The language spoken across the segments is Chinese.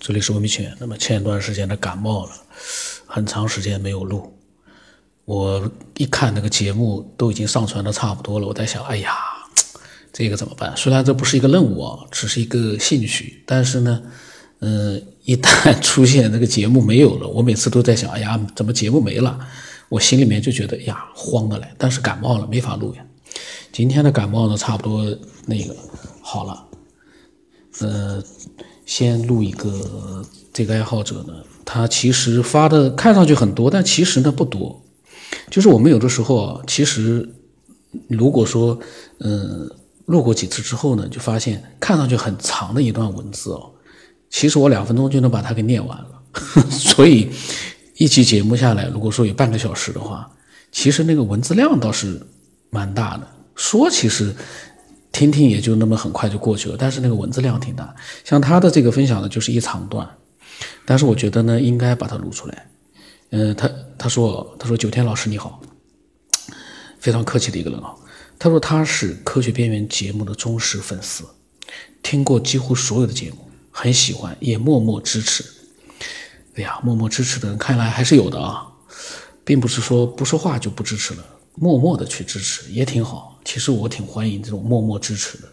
这里是文明犬。那么前一段时间的感冒了，很长时间没有录。我一看那个节目都已经上传的差不多了，我在想，哎呀，这个怎么办？虽然这不是一个任务啊，只是一个兴趣，但是呢，嗯，一旦出现这个节目没有了，我每次都在想，哎呀，怎么节目没了？我心里面就觉得呀，慌的来。但是感冒了，没法录呀。今天的感冒呢，差不多那个好了，呃。先录一个这个爱好者呢，他其实发的看上去很多，但其实呢不多。就是我们有的时候啊，其实如果说嗯录过几次之后呢，就发现看上去很长的一段文字哦，其实我两分钟就能把它给念完了。所以一期节目下来，如果说有半个小时的话，其实那个文字量倒是蛮大的。说其实。听听也就那么很快就过去了，但是那个文字量挺大。像他的这个分享呢，就是一长段，但是我觉得呢，应该把它录出来。嗯，他他说他说九天老师你好，非常客气的一个人啊。他说他是科学边缘节目的忠实粉丝，听过几乎所有的节目，很喜欢，也默默支持。哎呀，默默支持的人看来还是有的啊，并不是说不说话就不支持了。默默的去支持也挺好，其实我挺欢迎这种默默支持的。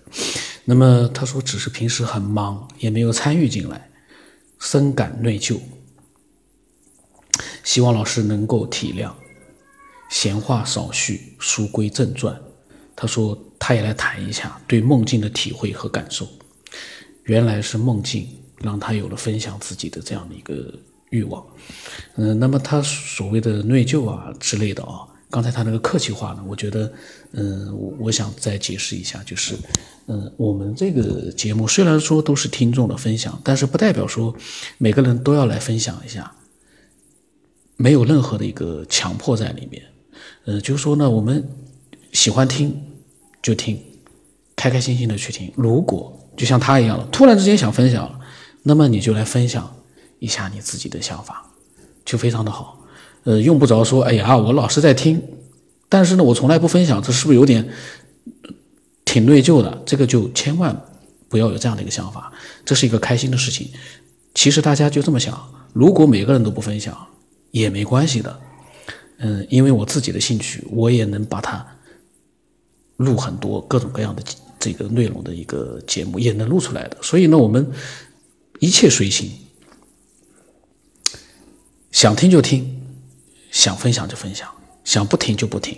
那么他说，只是平时很忙，也没有参与进来，深感内疚，希望老师能够体谅。闲话少叙，书归正传。他说，他也来谈一下对梦境的体会和感受。原来是梦境让他有了分享自己的这样的一个欲望。嗯，那么他所谓的内疚啊之类的啊。刚才他那个客气话呢，我觉得，嗯，我我想再解释一下，就是，嗯，我们这个节目虽然说都是听众的分享，但是不代表说每个人都要来分享一下，没有任何的一个强迫在里面，嗯，就是说呢，我们喜欢听就听，开开心心的去听。如果就像他一样了，突然之间想分享了，那么你就来分享一下你自己的想法，就非常的好。呃，用不着说，哎呀，我老是在听，但是呢，我从来不分享，这是不是有点挺内疚的？这个就千万不要有这样的一个想法，这是一个开心的事情。其实大家就这么想，如果每个人都不分享也没关系的，嗯，因为我自己的兴趣，我也能把它录很多各种各样的这个内容的一个节目，也能录出来的。所以呢，我们一切随心，想听就听。想分享就分享，想不听就不听。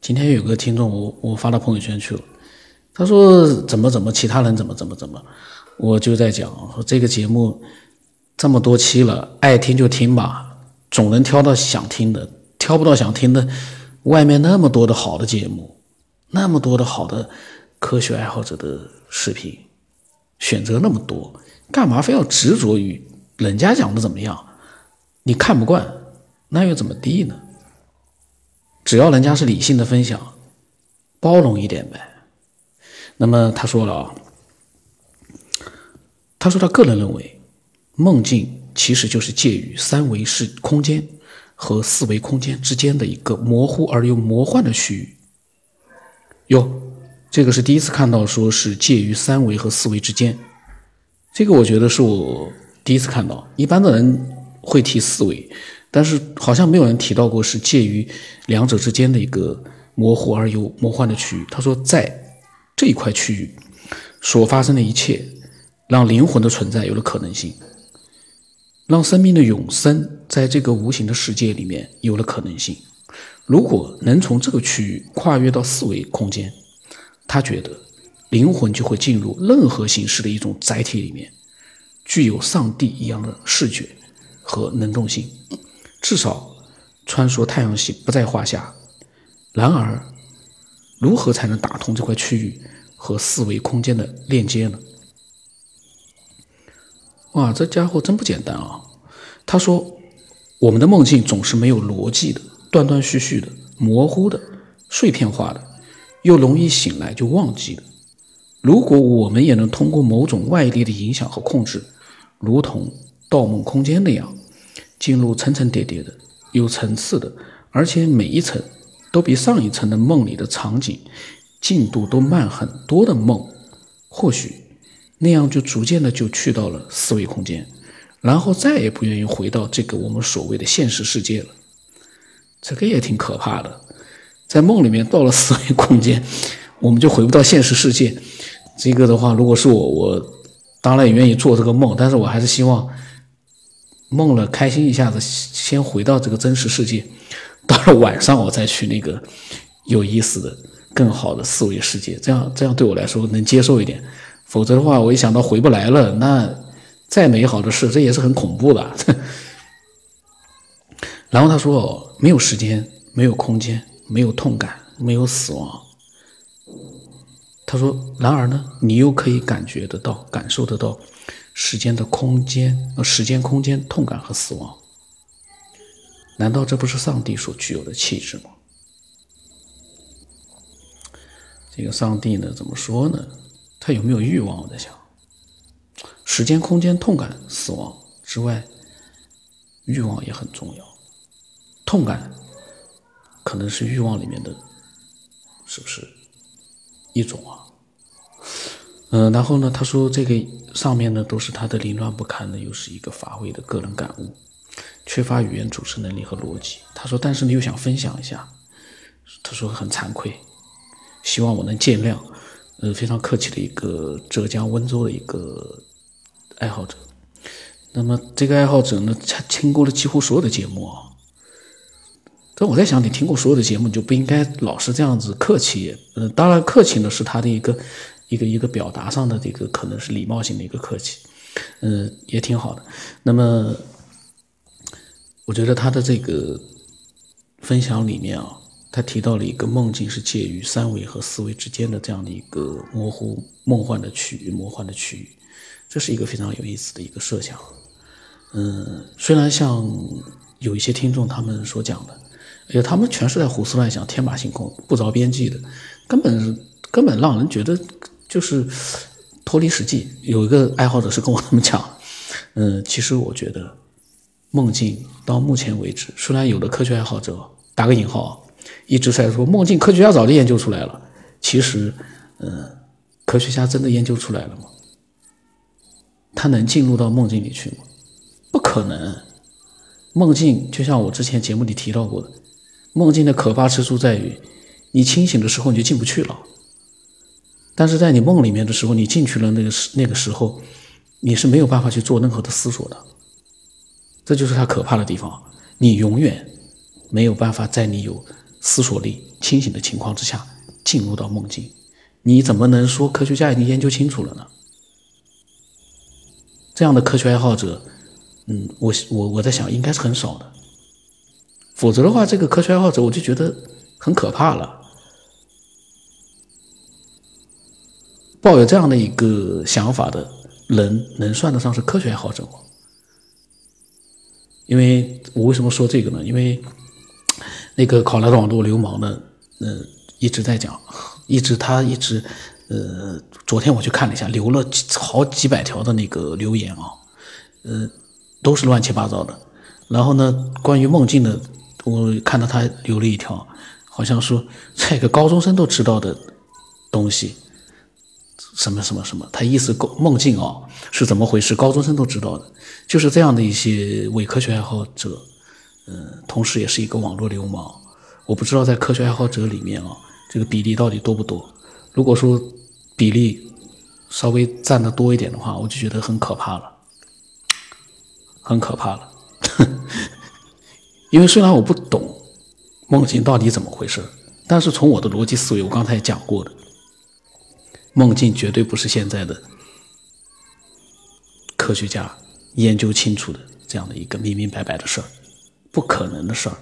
今天有个听众，我我发到朋友圈去了，他说怎么怎么，其他人怎么怎么怎么，我就在讲说这个节目这么多期了，爱听就听吧，总能挑到想听的，挑不到想听的，外面那么多的好的节目，那么多的好的科学爱好者的视频，选择那么多，干嘛非要执着于人家讲的怎么样？你看不惯，那又怎么地呢？只要人家是理性的分享，包容一点呗。那么他说了啊，他说他个人认为，梦境其实就是介于三维式空间和四维空间之间的一个模糊而又魔幻的区域。哟，这个是第一次看到说是介于三维和四维之间，这个我觉得是我第一次看到，一般的人。会提四维，但是好像没有人提到过是介于两者之间的一个模糊而又魔幻的区域。他说，在这一块区域所发生的一切，让灵魂的存在有了可能性，让生命的永生在这个无形的世界里面有了可能性。如果能从这个区域跨越到四维空间，他觉得灵魂就会进入任何形式的一种载体里面，具有上帝一样的视觉。和能动性，至少穿梭太阳系不在话下。然而，如何才能打通这块区域和四维空间的链接呢？哇，这家伙真不简单啊！他说：“我们的梦境总是没有逻辑的，断断续续的，模糊的，碎片化的，又容易醒来就忘记了。如果我们也能通过某种外力的影响和控制，如同……”盗梦空间那样，进入层层叠叠的、有层次的，而且每一层都比上一层的梦里的场景进度都慢很多的梦，或许那样就逐渐的就去到了思维空间，然后再也不愿意回到这个我们所谓的现实世界了。这个也挺可怕的，在梦里面到了思维空间，我们就回不到现实世界。这个的话，如果是我，我当然也愿意做这个梦，但是我还是希望梦了开心一下子，先回到这个真实世界，到了晚上我再去那个有意思的、更好的思维世界，这样这样对我来说能接受一点。否则的话，我一想到回不来了，那再美好的事，这也是很恐怖的。然后他说：“，没有时间，没有空间，没有痛感，没有死亡。”他说：“然而呢，你又可以感觉得到、感受得到时间的空间、呃，时间、空间、痛感和死亡。难道这不是上帝所具有的气质吗？”这个上帝呢，怎么说呢？他有没有欲望？我在想，时间、空间、痛感、死亡之外，欲望也很重要。痛感可能是欲望里面的，是不是一种啊？嗯，然后呢，他说这个上面呢都是他的凌乱不堪的，又是一个乏味的个人感悟，缺乏语言组织能力和逻辑。他说，但是你又想分享一下，他说很惭愧，希望我能见谅。呃，非常客气的一个浙江温州的一个爱好者。那么这个爱好者呢，他听过了几乎所有的节目啊。但我在想，你听过所有的节目，你就不应该老是这样子客气。嗯，当然客气呢是他的一个一个一个表达上的这个可能是礼貌性的一个客气。嗯，也挺好的。那么我觉得他的这个分享里面啊。他提到了一个梦境是介于三维和四维之间的这样的一个模糊梦幻的区域，魔幻的区域，这是一个非常有意思的一个设想。嗯，虽然像有一些听众他们所讲的，哎呀，他们全是在胡思乱想、天马行空、不着边际的，根本根本让人觉得就是脱离实际。有一个爱好者是跟我 这么讲，嗯，其实我觉得梦境到目前为止，虽然有的科学爱好者打个引号。一直在说梦境，科学家早就研究出来了。其实，嗯，科学家真的研究出来了吗？他能进入到梦境里去吗？不可能。梦境就像我之前节目里提到过的，梦境的可怕之处在于，你清醒的时候你就进不去了。但是在你梦里面的时候，你进去了那个时那个时候，你是没有办法去做任何的思索的。这就是它可怕的地方。你永远没有办法在你有。思索力清醒的情况之下进入到梦境，你怎么能说科学家已经研究清楚了呢？这样的科学爱好者，嗯，我我我在想应该是很少的，否则的话，这个科学爱好者我就觉得很可怕了。抱有这样的一个想法的人，能算得上是科学爱好者吗？因为我为什么说这个呢？因为。那个考拉的网络流氓呢？嗯，一直在讲，一直他一直，呃，昨天我去看了一下，留了好几百条的那个留言啊，呃，都是乱七八糟的。然后呢，关于梦境的，我看到他留了一条，好像说这个高中生都知道的东西，什么什么什么，他意思梦境啊是怎么回事？高中生都知道的，就是这样的一些伪科学爱好者。嗯，同时也是一个网络流氓。我不知道在科学爱好者里面啊，这个比例到底多不多？如果说比例稍微占的多一点的话，我就觉得很可怕了，很可怕了。因为虽然我不懂梦境到底怎么回事，但是从我的逻辑思维，我刚才也讲过的，梦境绝对不是现在的科学家研究清楚的这样的一个明明白白的事儿。不可能的事儿，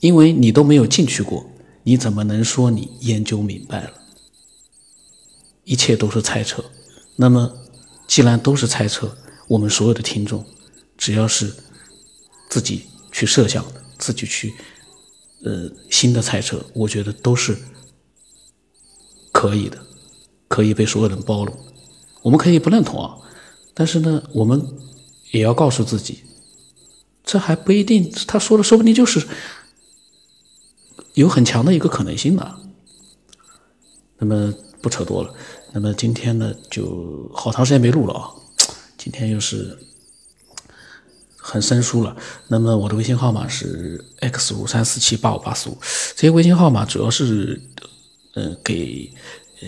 因为你都没有进去过，你怎么能说你研究明白了？一切都是猜测。那么，既然都是猜测，我们所有的听众，只要是自己去设想的，自己去呃新的猜测，我觉得都是可以的，可以被所有人包容。我们可以不认同啊，但是呢，我们也要告诉自己。这还不一定，他说的说不定就是有很强的一个可能性呢。那么不扯多了，那么今天呢，就好长时间没录了啊，今天又是很生疏了。那么我的微信号码是 x 五三四七八五八四五，这些微信号码主要是，呃，给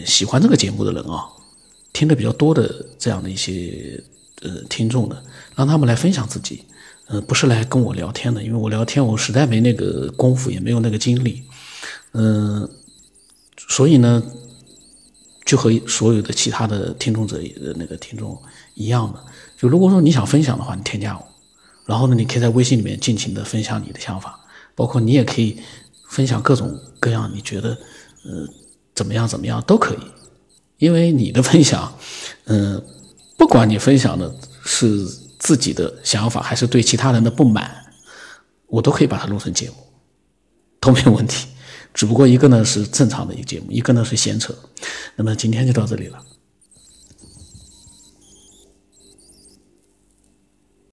喜欢这个节目的人啊，听的比较多的这样的一些呃听众的，让他们来分享自己。呃，不是来跟我聊天的，因为我聊天我实在没那个功夫，也没有那个精力，嗯，所以呢，就和所有的其他的听众者的那个听众一样的，就如果说你想分享的话，你添加我，然后呢，你可以在微信里面尽情的分享你的想法，包括你也可以分享各种各样你觉得嗯怎么样怎么样都可以，因为你的分享，嗯，不管你分享的是。自己的想法还是对其他人的不满，我都可以把它录成节目，都没有问题。只不过一个呢是正常的一个节目，一个呢是闲扯。那么今天就到这里了。